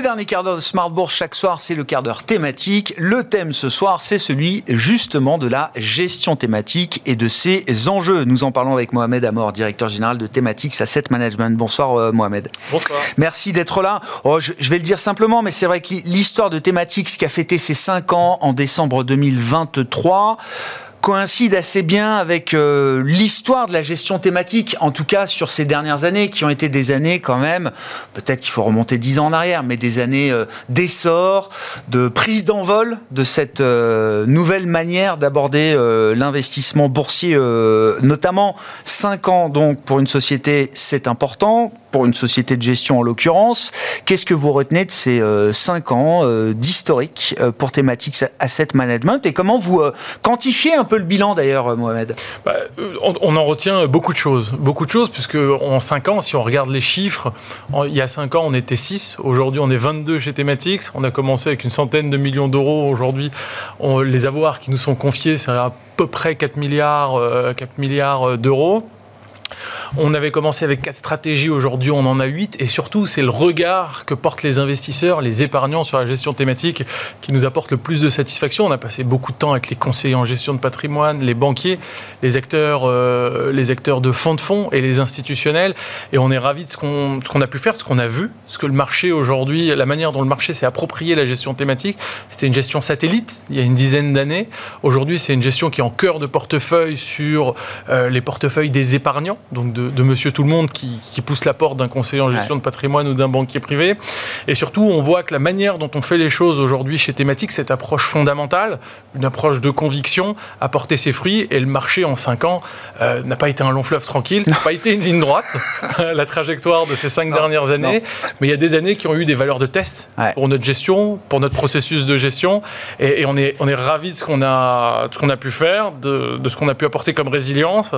Le dernier quart d'heure de Smart Bourse chaque soir, c'est le quart d'heure thématique. Le thème ce soir, c'est celui justement de la gestion thématique et de ses enjeux. Nous en parlons avec Mohamed Amor, directeur général de Thematics Asset Management. Bonsoir euh, Mohamed. Bonsoir. Merci d'être là. Oh, je, je, vais le dire simplement, mais c'est vrai que l'histoire de Thematics qui a fêté ses 5 ans en décembre 2023 coïncide assez bien avec euh, l'histoire de la gestion thématique, en tout cas sur ces dernières années, qui ont été des années quand même, peut-être qu'il faut remonter dix ans en arrière, mais des années euh, d'essor, de prise d'envol de cette euh, nouvelle manière d'aborder l'investissement boursier, notamment cinq ans donc pour une société, c'est important, pour une société de gestion en l'occurrence. Qu'est-ce que vous retenez de ces cinq ans d'historique pour Thematics Asset Management? Et comment vous quantifiez un peu le bilan d'ailleurs, Mohamed. Bah, on, on, en retient beaucoup de choses, beaucoup de choses puisque en cinq ans, si on regarde les chiffres, il y a cinq ans on était 6, aujourd'hui on est 22 chez Thematics, on a commencé avec une centaine de millions d'euros, aujourd'hui les avoirs qui nous sont confiés c'est à peu près 4 milliards, 4 milliards d'euros. On avait commencé avec quatre stratégies, aujourd'hui on en a huit, et surtout c'est le regard que portent les investisseurs, les épargnants sur la gestion thématique qui nous apporte le plus de satisfaction. On a passé beaucoup de temps avec les conseillers en gestion de patrimoine, les banquiers, les acteurs, euh, les acteurs de fonds de fonds et les institutionnels, et on est ravis de ce qu'on qu a pu faire, ce qu'on a vu, ce que le marché aujourd'hui, la manière dont le marché s'est approprié la gestion thématique. C'était une gestion satellite il y a une dizaine d'années. Aujourd'hui c'est une gestion qui est en cœur de portefeuille sur euh, les portefeuilles des épargnants, donc de de, de, monsieur tout le monde qui, qui pousse la porte d'un conseiller en gestion ouais. de patrimoine ou d'un banquier privé. Et surtout, on voit que la manière dont on fait les choses aujourd'hui chez Thématique, cette approche fondamentale, une approche de conviction, a porté ses fruits et le marché en 5 ans euh, n'a pas été un long fleuve tranquille, n'a pas été une ligne droite, la trajectoire de ces 5 dernières années, non. mais il y a des années qui ont eu des valeurs de test ouais. pour notre gestion, pour notre processus de gestion, et, et on est, on est ravis de ce qu'on a, a pu faire, de, de ce qu'on a pu apporter comme résilience,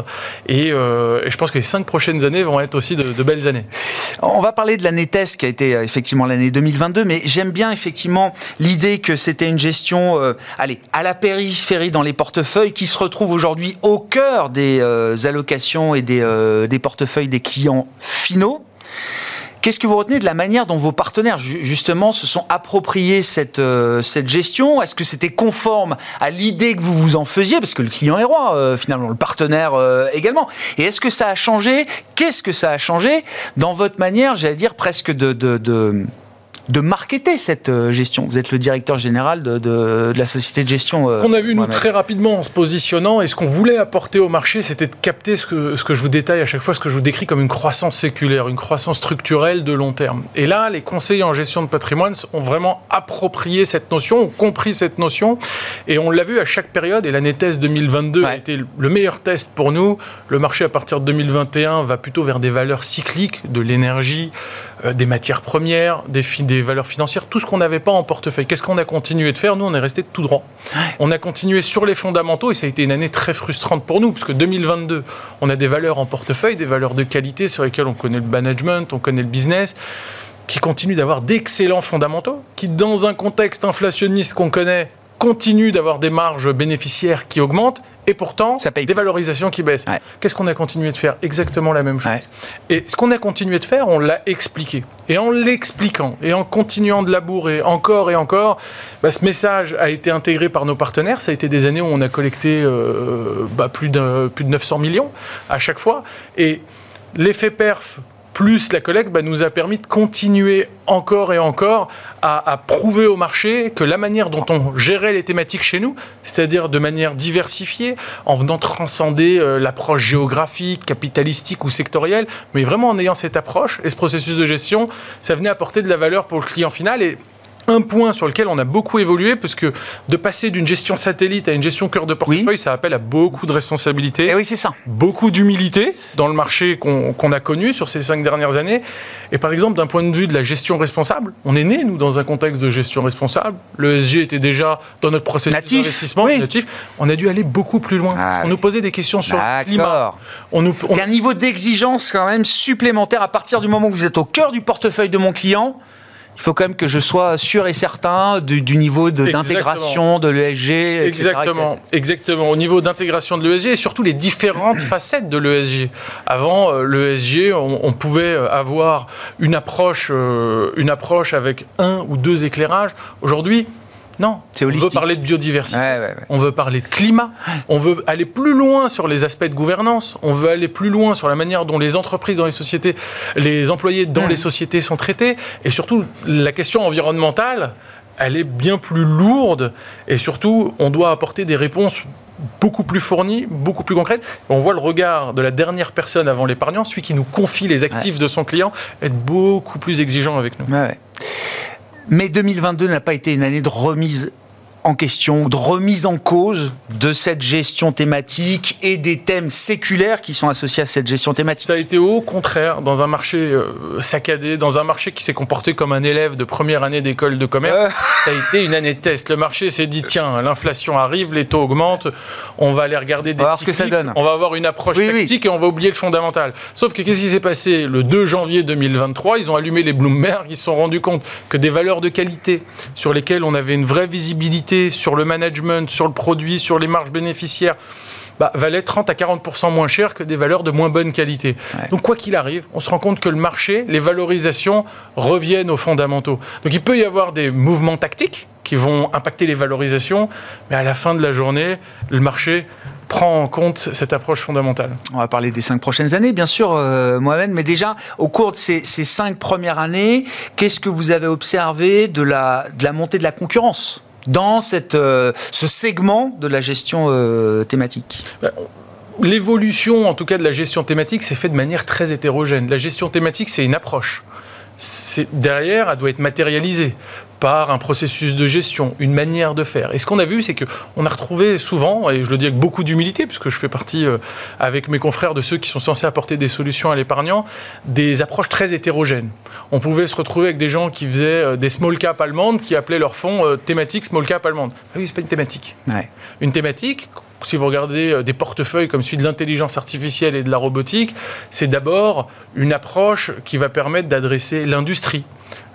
et, euh, et je pense que les prochaines années vont être aussi de, belles années. On va parler de l'année test qui a été euh, effectivement l'année 2022, mais j'aime bien effectivement l'idée que c'était une gestion, euh, allez, à la périphérie dans les portefeuilles, qui se retrouve aujourd'hui au cœur des euh, allocations et des, des portefeuilles des clients finaux. Qu'est-ce que vous retenez de la manière dont vos partenaires, justement, se sont appropriés cette, euh, cette gestion? Est-ce que c'était conforme à l'idée que vous vous en faisiez? Parce que le client est roi, euh, finalement, le partenaire euh, également. Et est-ce que ça a changé? Qu'est-ce que ça a changé dans votre manière, j'allais dire, presque de, de, de de marketer cette euh, gestion. Vous êtes le directeur général de, de, de la société de gestion. Euh, on a vu, nous, très rapidement en se positionnant, et ce qu'on voulait apporter au marché, c'était de capter ce que, ce que je vous détaille à chaque fois, ce que je vous décris comme une croissance séculaire, une croissance structurelle de long terme. Et là, les conseillers en gestion de patrimoine ont vraiment approprié cette notion, ont compris cette notion, et on l'a vu à chaque période, et l'année test 2022 ouais. a été le meilleur test pour nous. Le marché, à partir de 2021, va plutôt vers des valeurs cycliques, de l'énergie, euh, des matières premières, des, des valeurs financières, tout ce qu'on n'avait pas en portefeuille. Qu'est-ce qu'on a continué de faire Nous, on est resté tout droit. On a continué sur les fondamentaux et ça a été une année très frustrante pour nous, parce que 2022, on a des valeurs en portefeuille, des valeurs de qualité sur lesquelles on connaît le management, on connaît le business qui continuent d'avoir d'excellents fondamentaux, qui dans un contexte inflationniste qu'on connaît, continuent d'avoir des marges bénéficiaires qui augmentent, et pourtant, ça paye des valorisations qui baissent. Ouais. Qu'est-ce qu'on a continué de faire Exactement la même chose. Ouais. Et ce qu'on a continué de faire, on l'a expliqué. Et en l'expliquant, et en continuant de labourer encore et encore, bah, ce message a été intégré par nos partenaires. Ça a été des années où on a collecté euh, bah, plus, de, plus de 900 millions à chaque fois. Et l'effet perf plus la collecte bah, nous a permis de continuer encore et encore à, prouver au marché que la manière dont on gérait les thématiques chez nous, c'est-à-dire de manière diversifiée, en venant transcender euh, l'approche géographique, capitalistique ou sectorielle, mais vraiment en ayant cette approche et ce processus de gestion, ça venait apporter de la valeur pour le client final et un point sur lequel on a beaucoup évolué, parce que de passer d'une gestion satellite à une gestion cœur de portefeuille, oui. ça appelle à beaucoup de responsabilités. Et eh oui, c'est ça. Beaucoup d'humilité dans le marché qu'on qu a connu sur ces cinq dernières années. Et par exemple, d'un point de vue de la gestion responsable, on est né, nous, dans un contexte de gestion responsable. Le SG était déjà dans notre processus d'investissement oui. natif. On a dû aller beaucoup plus loin. Ah, on oui. nous posait des questions sur le climat. On nous, on... Il y a un niveau d'exigence quand même supplémentaire à partir du moment où vous êtes au cœur du portefeuille de mon client Il faut quand même que je sois sûr et certain du, niveau d'intégration de l'ESG. Exactement, exactement. Au niveau d'intégration de l'ESG et surtout les différentes facettes de l'ESG. Avant, euh, l'ESG, on, pouvait avoir une approche, euh, une approche avec un ou deux éclairages. Aujourd'hui, non, on veut parler de biodiversité, on veut parler de climat, on veut aller plus loin sur les aspects de gouvernance, on veut aller plus loin sur la manière dont les entreprises dans les sociétés, les employés dans les sociétés sont traités, et surtout la question environnementale, elle est bien plus lourde, et surtout on doit apporter des réponses beaucoup plus fournies, beaucoup plus concrètes. On voit le regard de la dernière personne avant l'épargnant, celui qui nous confie les actifs de son client, être beaucoup plus exigeant avec nous. Mais 2022 n'a pas été une année de remise en question, de remise en cause de cette gestion thématique et des thèmes séculaires qui sont associés à cette gestion thématique Ça a été au contraire dans un marché euh, saccadé, dans un marché qui s'est comporté comme un élève de première année d'école de commerce. Euh. Ça a été une année de test. Le marché s'est dit tiens, l'inflation arrive, les taux augmentent, on va aller regarder des. On va voir ce que ça donne. On va avoir une approche tactique et on va oublier le fondamental. Sauf que qu'est-ce qui s'est passé le 2 janvier 2023 Ils ont allumé les Bloomberg, ils se sont rendus compte que des valeurs de qualité sur lesquelles on avait une vraie visibilité sur le management, sur le produit, sur les marges bénéficiaires, bah, valaient 30 à 40% moins cher que des valeurs de moins bonne qualité. Donc quoi qu'il arrive, on se rend compte que le marché, les valorisations reviennent aux fondamentaux. Donc il peut y avoir des mouvements tactiques qui vont impacter les valorisations, mais à la fin de la journée, le marché prend en compte cette approche fondamentale. On va parler des cinq prochaines années, bien sûr, euh, Mohamed, mais déjà, au cours de ces, cinq premières années, qu'est-ce que vous avez observé de la, de la montée de la concurrence? Dans cette, euh, ce segment de la gestion euh, thématique? Ben, L'évolution, en tout cas, de la gestion thématique, s'est fait de manière très hétérogène. La gestion thématique, c'est une approche. Derrière, elle doit être matérialisée par un processus de gestion, une manière de faire. Et ce qu'on a vu, c'est qu'on a retrouvé souvent, et je le dis avec beaucoup d'humilité, puisque je fais partie euh, avec mes confrères de ceux qui sont censés apporter des solutions à l'épargnant, des approches très hétérogènes. On pouvait se retrouver avec des gens qui faisaient euh, des small cap allemandes, qui appelaient leur fonds euh, thématique small cap allemande. Ah oui, c'est pas une thématique. Une thématique, si vous regardez des portefeuilles comme celui de l'intelligence artificielle et de la robotique, c'est d'abord une approche qui va permettre d'adresser l'industrie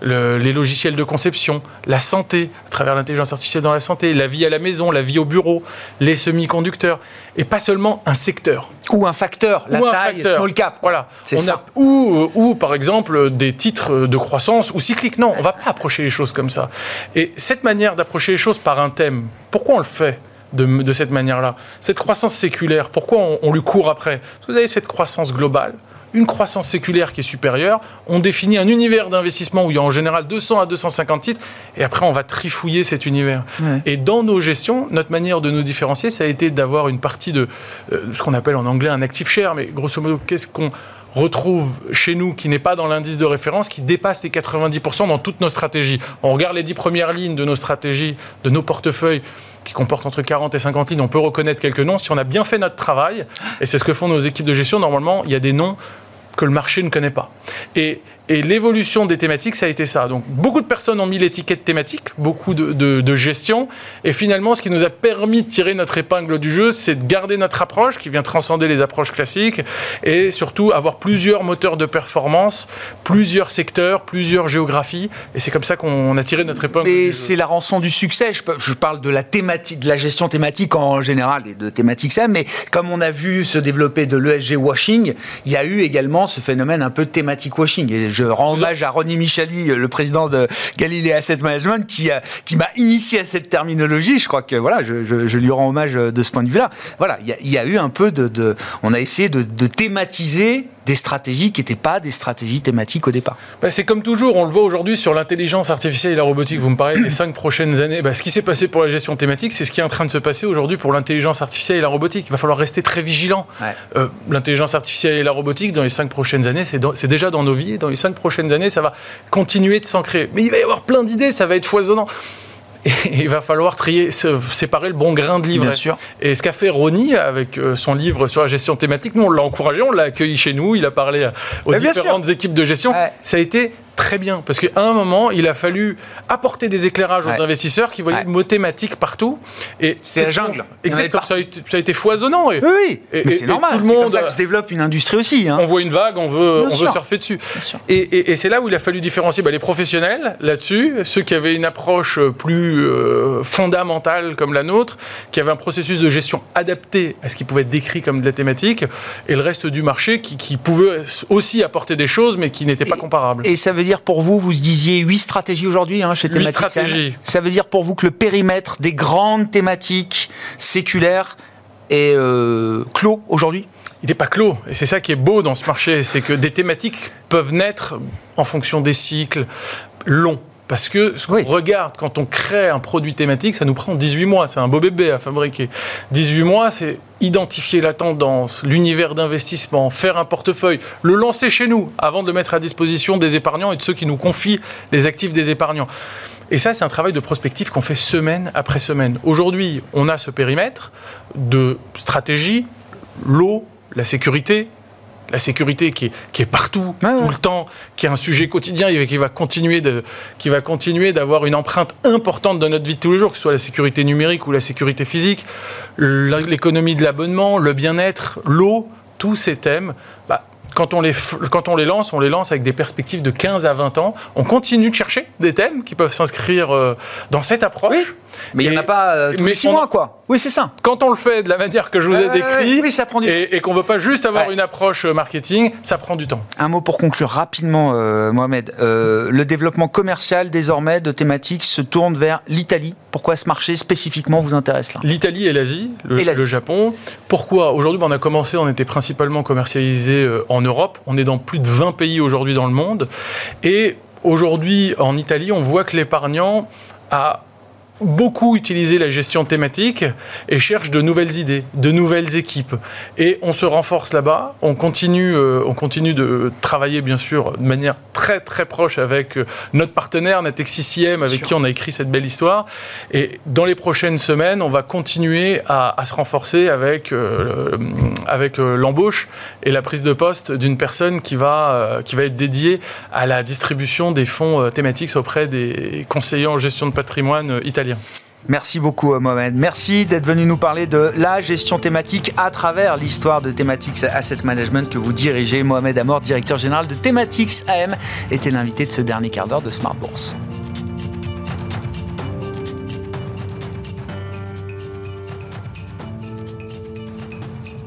les logiciels de conception, la santé, à travers l'intelligence artificielle dans la santé, la vie à la maison, la vie au bureau, les semi-conducteurs, et pas seulement un secteur. Ou un facteur, la taille, small cap. Voilà. C'est ça. ou, ou, par exemple, des titres de croissance ou cycliques. Non, on ne va pas approcher les choses comme ça. Et cette manière d'approcher les choses par un thème, pourquoi on le fait de, cette manière-là? Cette croissance séculaire, pourquoi on, on lui court après? Vous avez cette croissance globale une croissance séculaire qui est supérieure. On définit un univers d'investissement où il y a en général 200 à 250 titres, et après on va trifouiller cet univers. Et dans nos gestions, notre manière de nous différencier, ça a été d'avoir une partie de euh, ce qu'on appelle en anglais un actif cher, mais grosso modo, qu'est-ce qu'on retrouve chez nous qui n'est pas dans l'indice de référence, qui dépasse les 90% dans toutes nos stratégies. On regarde les 10 premières lignes de nos stratégies, de nos portefeuilles qui comportent entre 40 et 50 lignes, on peut reconnaître quelques noms. Si on a bien fait notre travail, et c'est ce que font nos équipes de gestion, normalement, il y a des noms que le marché ne connaît pas. Et et l'évolution des thématiques, ça a été ça. Donc beaucoup de personnes ont mis l'étiquette thématique, beaucoup de, gestion. Et finalement, ce qui nous a permis de tirer notre épingle du jeu, c'est de garder notre approche qui vient transcender les approches classiques et surtout avoir plusieurs moteurs de performance, plusieurs secteurs, plusieurs géographies. Et c'est comme ça qu'on a tiré notre épingle. Et c'est la rançon du succès. Je, parle de la thématique, de la gestion thématique en général et de thématiques ça. Mais comme on a vu se développer de l'ESG washing, il y a eu également ce phénomène un peu thématique washing. Et je rends hommage à Ronnie Michali, le président de Galilée Asset Management, qui, qui m'a initié à cette terminologie. Je crois que voilà, je, lui rends hommage de ce point de vue-là. Voilà, il y, a eu un peu de, on a essayé de, de thématiser des stratégies qui n'étaient pas des stratégies thématiques au départ. Bah, c'est comme toujours, on le voit aujourd'hui sur l'intelligence artificielle et la robotique. Vous me parlez des cinq prochaines années. Bah, ce qui s'est passé pour la gestion thématique, c'est ce qui est en train de se passer aujourd'hui pour l'intelligence artificielle et la robotique. Il va falloir rester très vigilant. Euh, l'intelligence artificielle et la robotique, dans les cinq prochaines années, c'est déjà dans nos vies. Dans les cinq prochaines années, ça va continuer de s'ancrer. Mais il va y avoir plein d'idées, ça va être foisonnant. Et il va falloir trier, séparer le bon grain de livre. Bien sûr. Et ce qu'a fait Ronnie avec euh, son livre sur la gestion thématique, nous on l'a encouragé, on l'a accueilli chez nous, il a parlé aux différentes équipes de gestion. Ça a été très bien. Parce qu'à un moment, il a fallu apporter des éclairages aux investisseurs qui voyaient le mot thématique partout. Et c'est la jungle. Exactement. Ça a, été, ça a, été, foisonnant. Et, oui, mais c'est normal. C'est comme ça que se développe une industrie aussi. Hein. On voit une vague, on veut, on veut surfer dessus. Et, c'est là où il a fallu différencier bah, les professionnels là-dessus, ceux qui avaient une approche plus euh, fondamentale comme la nôtre, qui avaient un processus de gestion adapté à ce qui pouvait être décrit comme de la thématique, et le reste du marché qui, qui pouvait aussi apporter des choses, mais qui n'étaient pas comparables. Et ça veut dire pour vous, vous disiez huit stratégies aujourd'hui hein, chez Thématique stratégies. Ça veut dire pour vous que le périmètre des grandes thématiques séculaires est euh, clos aujourd'hui? Il n'est pas clos. Et c'est ça qui est beau dans ce marché, c'est que des thématiques peuvent naître en fonction des cycles longs. Parce que ce qu'on regarde quand on crée un produit thématique, ça nous prend 18 mois. C'est un beau bébé à fabriquer. 18 mois, c'est identifier la tendance, l'univers d'investissement, faire un portefeuille, le lancer chez nous avant de le mettre à disposition des épargnants et de ceux qui nous confient les actifs des épargnants. Et ça, c'est un travail de prospective qu'on fait semaine après semaine. Aujourd'hui, on a ce périmètre de stratégie, l'eau, la sécurité, la sécurité qui est, partout, tout le temps, qui est un sujet quotidien et qui va continuer de, qui va continuer d'avoir une empreinte importante dans notre vie de tous les jours, que ce soit la sécurité numérique ou la sécurité physique, l'économie de l'abonnement, le bien-être, l'eau, tous ces thèmes, bah, quand on, les, quand on les lance, on les lance avec des perspectives de 15 à 20 ans. On continue de chercher des thèmes qui peuvent s'inscrire euh, dans cette approche. Mais il n'y en a pas euh, tous les 6 mois, quoi. Oui, c'est ça. Quand on le fait de la manière que je vous ai décrit, oui, ça prend du... et, et qu'on ne veut pas juste avoir une approche euh, marketing, ça prend du temps. Un mot pour conclure rapidement, euh, Mohamed. le développement commercial, désormais, de thématiques se tourne vers l'Italie. Pourquoi ce marché spécifiquement vous intéresse là? L'Italie et l'Asie, le, Japon. Pourquoi Aujourd'hui, on a commencé, on était principalement commercialisé en Europe. On est dans plus de 20 pays aujourd'hui dans le monde. Et aujourd'hui, en Italie, on voit que l'épargnant a beaucoup utilisé la gestion thématique et cherche de nouvelles idées, de nouvelles équipes. Et on se renforce là-bas. On continue, euh, on continue de travailler bien sûr de manière très très proche avec euh, notre partenaire Natexiciem avec qui on a écrit cette belle histoire. Et dans les prochaines semaines, on va continuer à, se renforcer avec euh, avec l'embauche et la prise de poste d'une personne qui va qui va être dédiée à la distribution des fonds thématiques auprès des conseillers en gestion de patrimoine italiens. Merci beaucoup euh, Mohamed. Merci d'être venu nous parler de la gestion thématique à travers l'histoire de Thematics Asset Management que vous dirigez. Mohamed Amor, directeur général de Thematics AM, était l'invité de ce dernier quart d'heure de Smart Bourse.